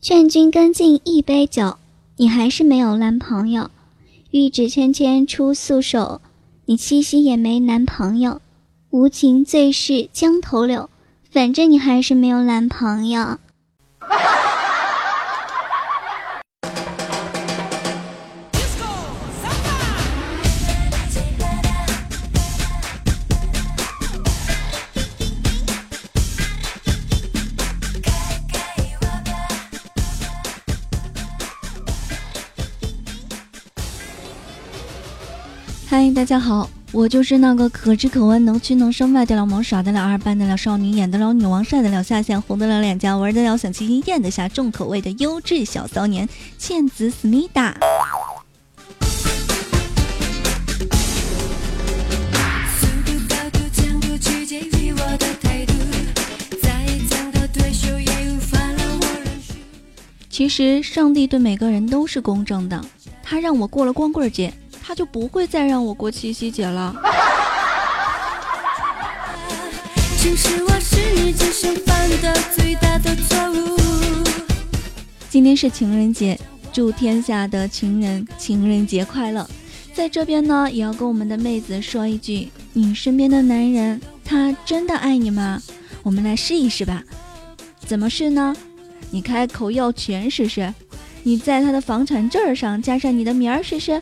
劝君更尽一杯酒，你还是没有男朋友；玉指纤纤出素手，你七夕也没男朋友。无情最是江头柳，反正你还是没有男朋友。大家好，我就是那个可吃可温、能屈能伸、卖得了萌、耍得了二、扮得了少女、演得了女王、晒得了下线、红得了脸颊、玩得了小清新、咽得下重口味的优质小骚年，倩子思密达。其实，上帝对每个人都是公正的，他让我过了光棍节。他就不会再让我过七夕节了。今天是情人节，祝天下的情人情人节快乐！在这边呢，也要跟我们的妹子说一句：你身边的男人，他真的爱你吗？我们来试一试吧。怎么试呢？你开口要钱试试，你在他的房产证上加上你的名儿试试。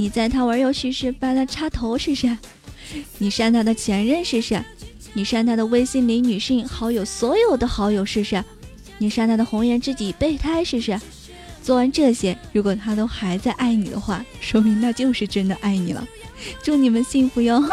你在他玩游戏时把他插头试试，你删他的前任试试，你删他的微信里女性好友所有的好友试试，你删他的红颜知己备胎试试。做完这些，如果他都还在爱你的话，说明那就是真的爱你了。祝你们幸福哟！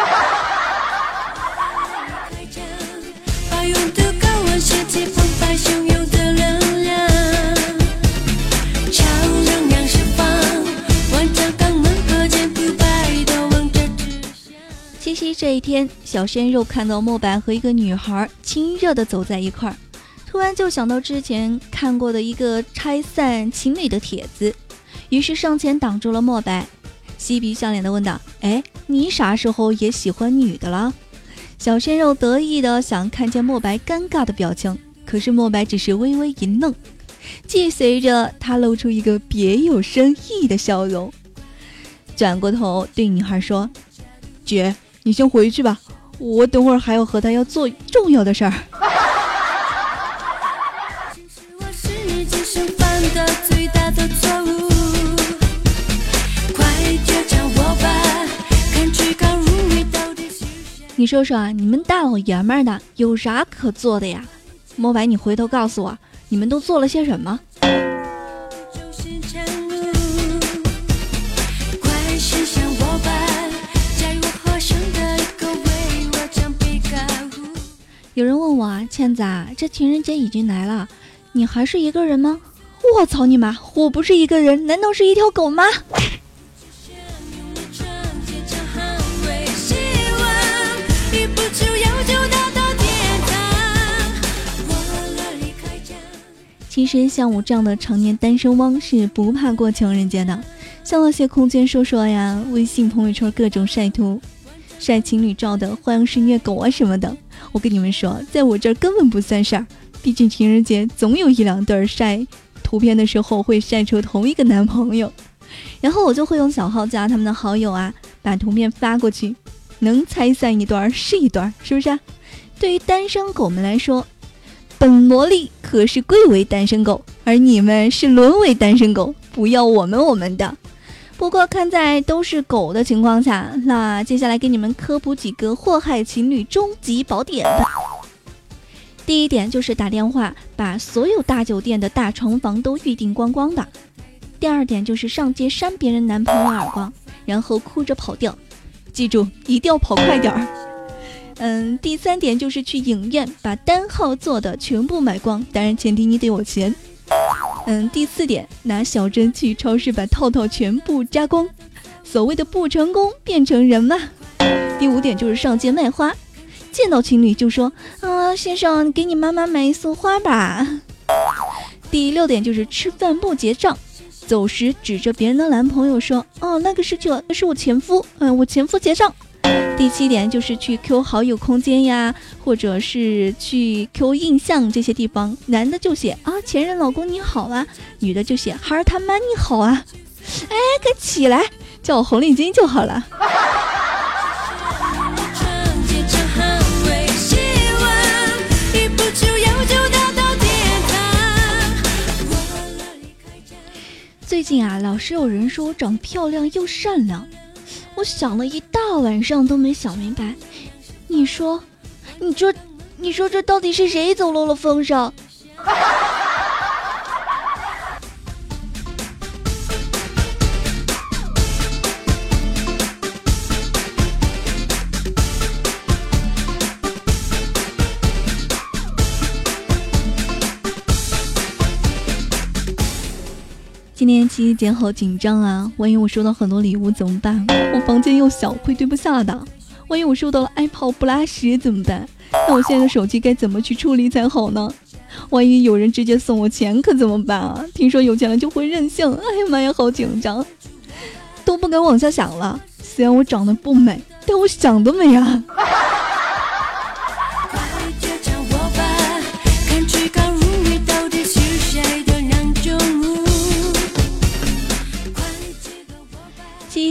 这一天，小鲜肉看到莫白和一个女孩亲热的走在一块儿，突然就想到之前看过的一个拆散情侣的帖子，于是上前挡住了莫白，嬉皮笑脸的问道：“哎，你啥时候也喜欢女的了？”小鲜肉得意的想看见莫白尴尬的表情，可是莫白只是微微一愣，既随着他露出一个别有深意的笑容，转过头对女孩说：“姐。”你先回去吧，我等会儿还要和他要做重要的事儿。你说说啊，你们大老爷们儿的有啥可做的呀？莫白，你回头告诉我，你们都做了些什么？有人问我啊，倩子啊，这情人节已经来了，你还是一个人吗？我操你妈！我不是一个人，难道是一条狗吗？其实像我这样的常年单身汪是不怕过情人节的，像那些空间说说呀、微信朋友圈各种晒图、晒情侣照的花样是虐狗啊什么的。我跟你们说，在我这儿根本不算事儿，毕竟情人节总有一两对晒图片的时候会晒出同一个男朋友，然后我就会用小号加他们的好友啊，把图片发过去，能拆散一段是一段，是不是？对于单身狗们来说，本萝莉可是贵为单身狗，而你们是沦为单身狗，不要我们我们的。不过看在都是狗的情况下，那接下来给你们科普几个祸害情侣终极宝典吧。第一点就是打电话把所有大酒店的大床房都预定光光的。第二点就是上街扇别人男朋友耳光，然后哭着跑掉，记住一定要跑快点儿。嗯，第三点就是去影院把单号座的全部买光，当然前提你得有钱。嗯，第四点，拿小针去超市把套套全部扎光，所谓的不成功变成人嘛。第五点就是上街卖花，见到情侣就说啊，先生，给你妈妈买一束花吧。第六点就是吃饭不结账，走时指着别人的男朋友说，哦，那个是这，那是我前夫，嗯，我前夫结账。第七点就是去 Q 好友空间呀，或者是去 Q 印象这些地方，男的就写啊前任老公你好啊，女的就写孩儿他妈你好啊，哎，快起来，叫我红领巾就好了。最近啊，老是有人说我长漂亮又善良，我想了一大晚上都没想明白。你说，你说，你说这到底是谁走漏了风声？今年七夕节好紧张啊！万一我收到很多礼物怎么办？我房间又小，会堆不下的。万一我收到了爱泡不拉屎怎么办？那我现在的手机该怎么去处理才好呢？万一有人直接送我钱可怎么办啊？听说有钱了就会任性，哎呀妈呀，好紧张，都不敢往下想了。虽然我长得不美，但我想得美啊！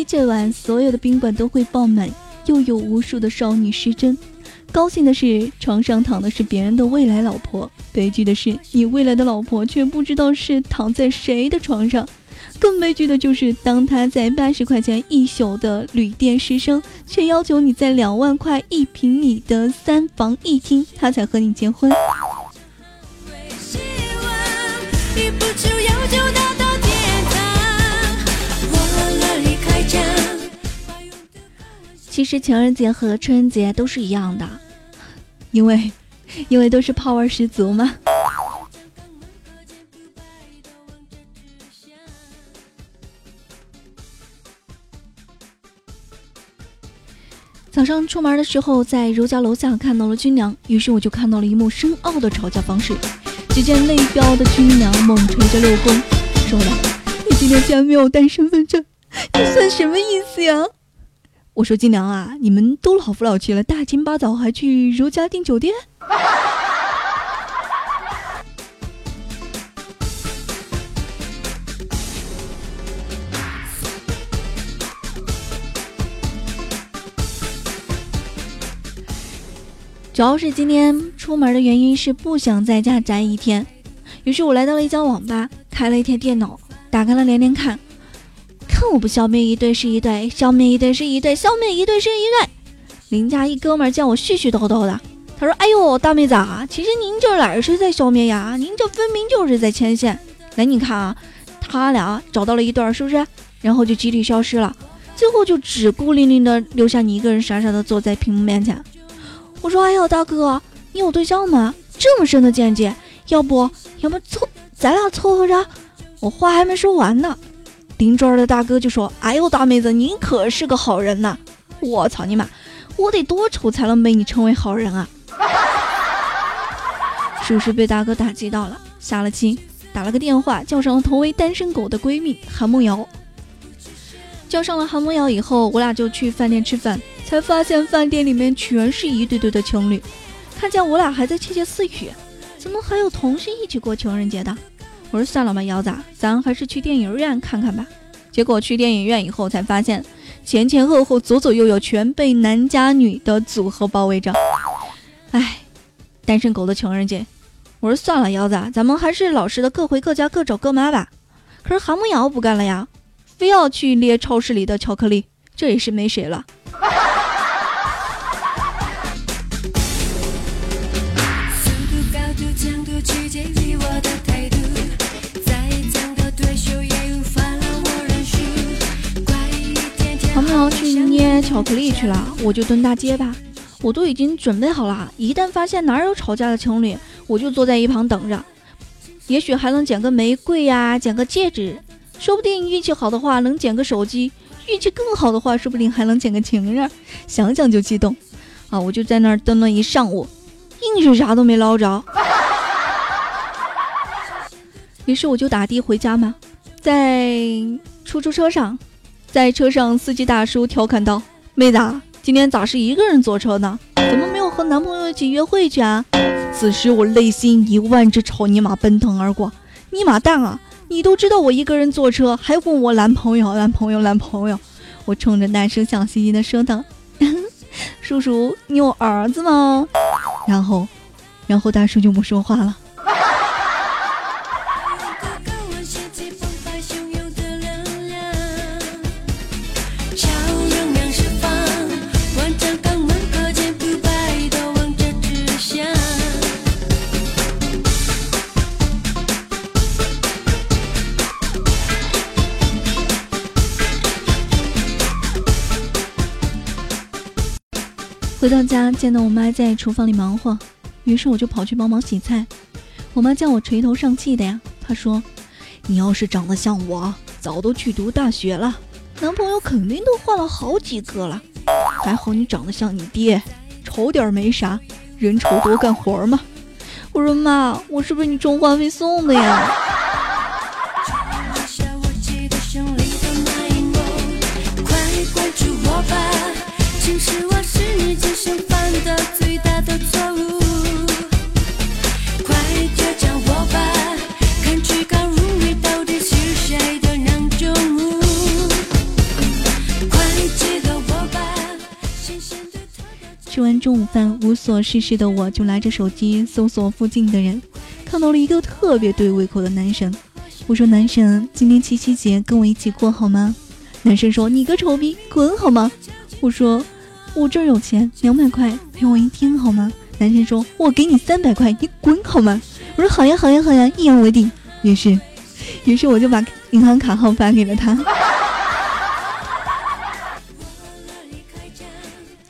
这晚所有的宾馆都会爆满，又有无数的少女失真。高兴的是，床上躺的是别人的未来老婆；悲剧的是，你未来的老婆却不知道是躺在谁的床上。更悲剧的就是，当他在八十块钱一宿的旅店失声，却要求你在两万块一平米的三房一厅，他才和你结婚。其实情人节和春节都是一样的，因为，因为都是泡味十足嘛。早上出门的时候，在如家楼下看到了军娘，于是我就看到了一幕深奥的吵架方式。只见泪飙的军娘猛捶着六宫，说道：“你今天竟然没有带身份证，你算什么意思呀？”我说金良啊，你们都老夫老妻了，大清八早还去如家订酒店？主要是今天出门的原因是不想在家宅一天，于是我来到了一家网吧，开了一台电脑，打开了连连看。看我不消灭一对是一对，消灭一对是一对，消灭一对是一对。邻家一哥们见我絮絮叨叨的，他说：“哎呦，大妹子啊，其实您这哪是在消灭呀？您这分明就是在牵线。来，你看啊，他俩找到了一对，是不是？然后就集体消失了，最后就只孤零零的留下你一个人傻傻的坐在屏幕面前。我说：哎呦，大哥，你有对象吗？这么深的见解，要不要不凑咱俩凑合着？我话还没说完呢。”邻桌的大哥就说：“哎呦，大妹子，您可是个好人呐！我操你妈，我得多丑才能被你称为好人啊！”属实被大哥打击到了，下了气，打了个电话，叫上了同为单身狗的闺蜜韩梦瑶。叫上了韩梦瑶以后，我俩就去饭店吃饭，才发现饭店里面全是一对对的情侣。看见我俩还在窃窃私语，怎么还有同事一起过情人节的？我说算了吧，腰子，咱还是去电影院看看吧。结果去电影院以后，才发现前前后后、左左右右全被男加女的组合包围着。哎，单身狗的情人节。我说算了，腰子，咱们还是老实的，各回各家，各找各妈吧。可是韩梦瑶不干了呀，非要去捏超市里的巧克力，这也是没谁了。去捏巧克力去了，我就蹲大街吧。我都已经准备好了，一旦发现哪有吵架的情侣，我就坐在一旁等着。也许还能捡个玫瑰呀，捡个戒指，说不定运气好的话能捡个手机，运气更好的话，说不定还能捡个情人。想想就激动啊！我就在那儿蹲了一上午，硬是啥都没捞着。于是我就打的回家嘛，在出租车上。在车上，司机大叔调侃道：“妹子，今天咋是一个人坐车呢？怎么没有和男朋友一起约会去啊？此时我内心一万只草泥马奔腾而过，尼玛蛋啊！你都知道我一个人坐车，还问我男朋友、男朋友、男朋友？我冲着男生笑嘻嘻的说道：“ 叔叔，你有儿子吗？”然后，然后大叔就不说话了。回到家，见到我妈在厨房里忙活，于是我就跑去帮忙洗菜。我妈叫我垂头丧气的呀，她说：“你要是长得像我，早都去读大学了，男朋友肯定都换了好几个了。还好你长得像你爹，丑点没啥，人丑多干活嘛。”我说：“妈，我是不是你充话费送的呀？”吃完中午饭，无所事事的我就拿着手机搜索附近的人，看到了一个特别对胃口的男神。我说：“男神，今天七夕节跟我一起过好吗？”男生说：“你个丑逼，滚好吗？”我说：“我这儿有钱，两百块陪我一天好吗？”男生说：“我给你三百块，你滚好吗？”我说：“好呀，好呀，好呀，一言为定。”于是，于是我就把银行卡号发给了他。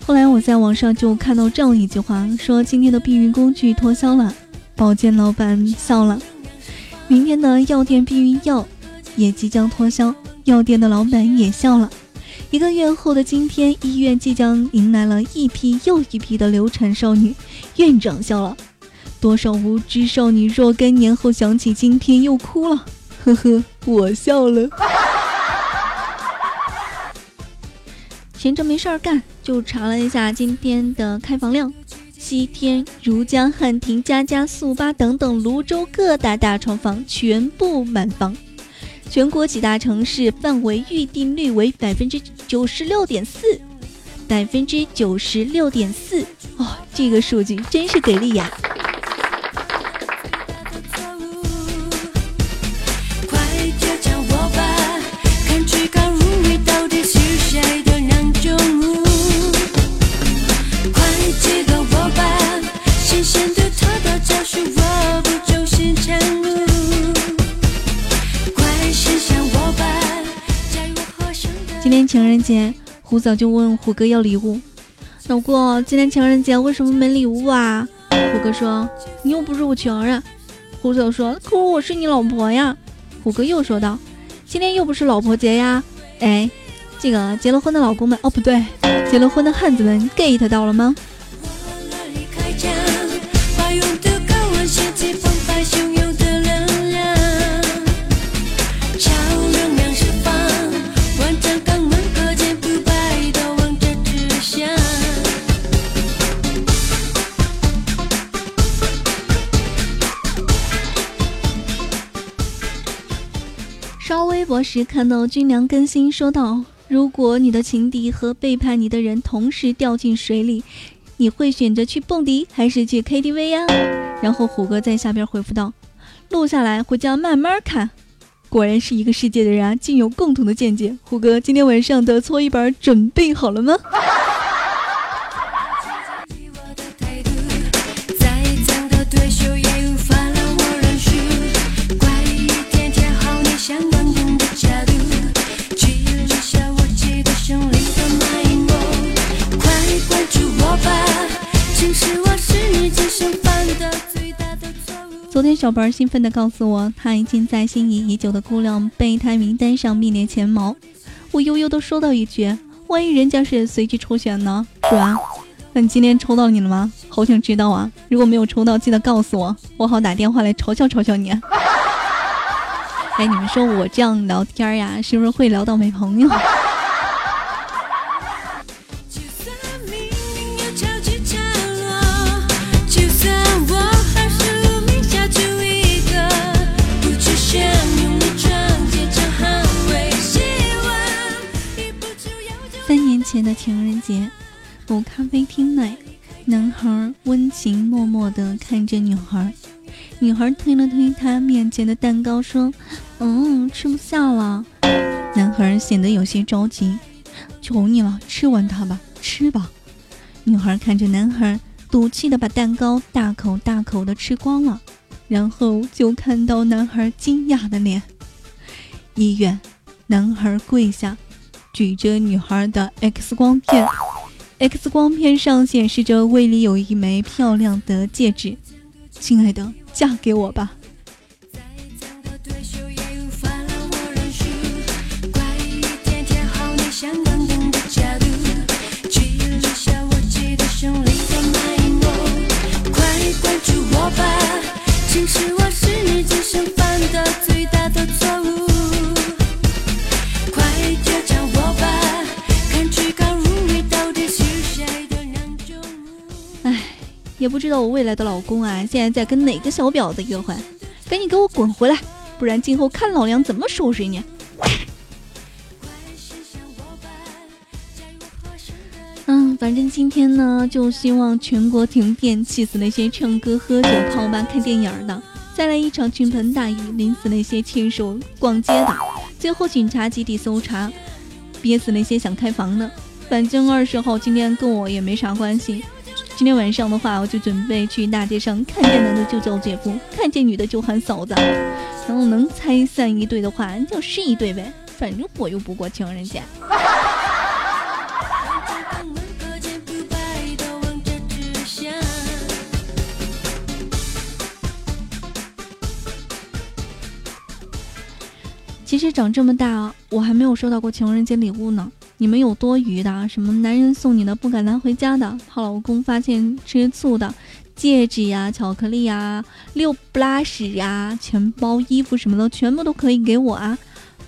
后来我在网上就看到这样一句话，说今天的避孕工具脱销了，保健老板笑了；明天的药店避孕药也即将脱销，药店的老板也笑了。一个月后的今天，医院即将迎来了一批又一批的流产少女，院长笑了。多少无知少女若干年后想起今天又哭了，呵呵，我笑了。闲着没事儿干，就查了一下今天的开房量。西天、如江、汉庭、家家、速八等等泸州各大大床房全部满房，全国几大城市范围预订率为百分之九十六点四，百分之九十六点四哦，这个数据真是给力呀！节，胡嫂就问虎哥要礼物。老公，今天情人节为什么没礼物啊？虎哥说：“你又不是我情人。”胡嫂说：“可我是你老婆呀。”虎哥又说道：“今天又不是老婆节呀。”哎，这个结了婚的老公们，哦不对，结了婚的汉子们 get 到了吗？博时看到军粮更新说道：“如果你的情敌和背叛你的人同时掉进水里，你会选择去蹦迪还是去 KTV 呀？”然后虎哥在下边回复道：“录下来回家慢慢看。”果然是一个世界的人啊，竟有共同的见解。虎哥今天晚上的搓衣板准备好了吗？昨天，小白兴奋地告诉我，他已经在心仪已久的姑娘备胎名单上名列前茅。我悠悠地说到一句：“万一人家是随机抽选呢？”是吧？那你今天抽到你了吗？好想知道啊！如果没有抽到，记得告诉我，我好打电话来嘲笑嘲笑你。哎，你们说我这样聊天呀，是不是会聊到没朋友？的情人节，某咖啡厅内，男孩温情脉脉地看着女孩，女孩推了推他面前的蛋糕，说：“嗯，吃不下了。”男孩显得有些着急：“求你了，吃完它吧，吃吧。”女孩看着男孩，赌气地把蛋糕大口大口地吃光了，然后就看到男孩惊讶的脸。医院，男孩跪下。举着女孩的 X 光片，X 光片上显示着胃里有一枚漂亮的戒指。亲爱的，嫁给我吧。不知道我未来的老公啊，现在在跟哪个小婊子约会？赶紧给我滚回来，不然今后看老娘怎么收拾你！嗯，反正今天呢，就希望全国停电，气死那些唱歌、喝酒、泡吧、看电影的；再来一场倾盆大雨，淋死那些牵手逛街的；最后警察集体搜查，憋死那些想开房的。反正二十号今天跟我也没啥关系。今天晚上的话，我就准备去大街上看见男的就叫姐夫，看见女的就喊嫂子，然后能拆散一对的话就是一对呗，反正我又不过情人节。其实长这么大，我还没有收到过情人节礼物呢。你们有多余的？什么男人送你的不敢拿回家的，好老公发现吃醋的，戒指呀、巧克力呀、六不拉屎呀、钱包、衣服什么的，全部都可以给我啊！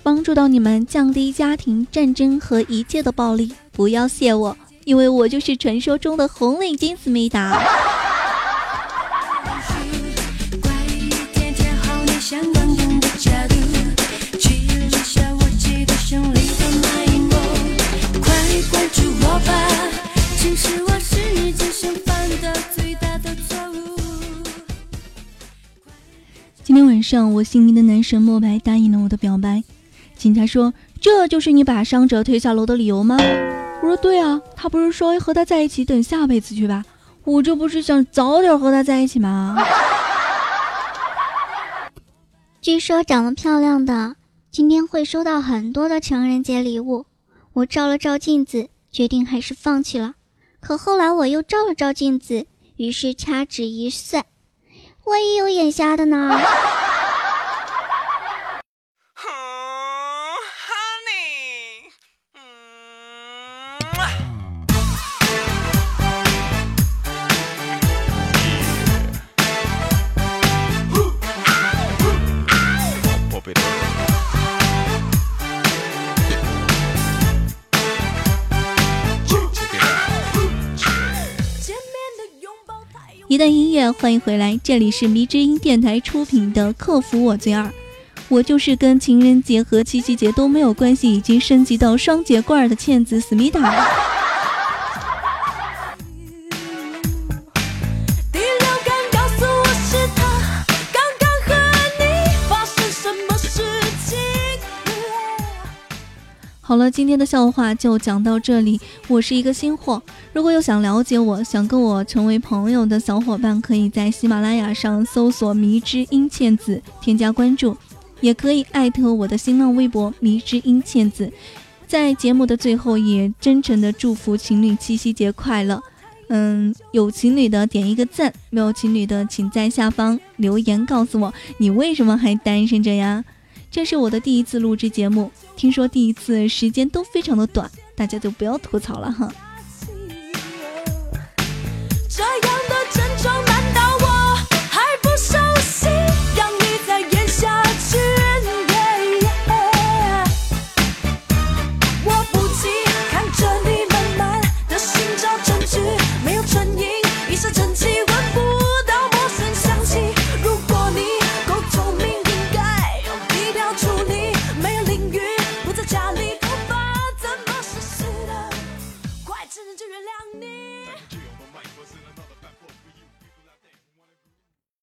帮助到你们降低家庭战争和一切的暴力，不要谢我，因为我就是传说中的红领巾思密达。今天晚上，我心仪的男神莫白答应了我的表白。警察说：“这就是你把伤者推下楼的理由吗？”我说：“对啊，他不是说要和他在一起等下辈子去吧？我这不是想早点和他在一起吗？” 据说长得漂亮的今天会收到很多的情人节礼物。我照了照镜子，决定还是放弃了。可后来我又照了照镜子，于是掐指一算。万一有眼瞎的呢。一段音乐，欢迎回来，这里是迷之音电台出品的《克服我最二》，我就是跟情人节和七夕节都没有关系，已经升级到双节棍的倩子思密达。好了，今天的笑话就讲到这里。我是一个新货，如果有想了解我、想跟我成为朋友的小伙伴，可以在喜马拉雅上搜索“迷之音倩子”添加关注，也可以艾特我的新浪微博“迷之音倩子”。在节目的最后，也真诚的祝福情侣七夕节快乐。嗯，有情侣的点一个赞，没有情侣的请在下方留言告诉我，你为什么还单身着呀？这是我的第一次录制节目，听说第一次时间都非常的短，大家就不要吐槽了哈。这样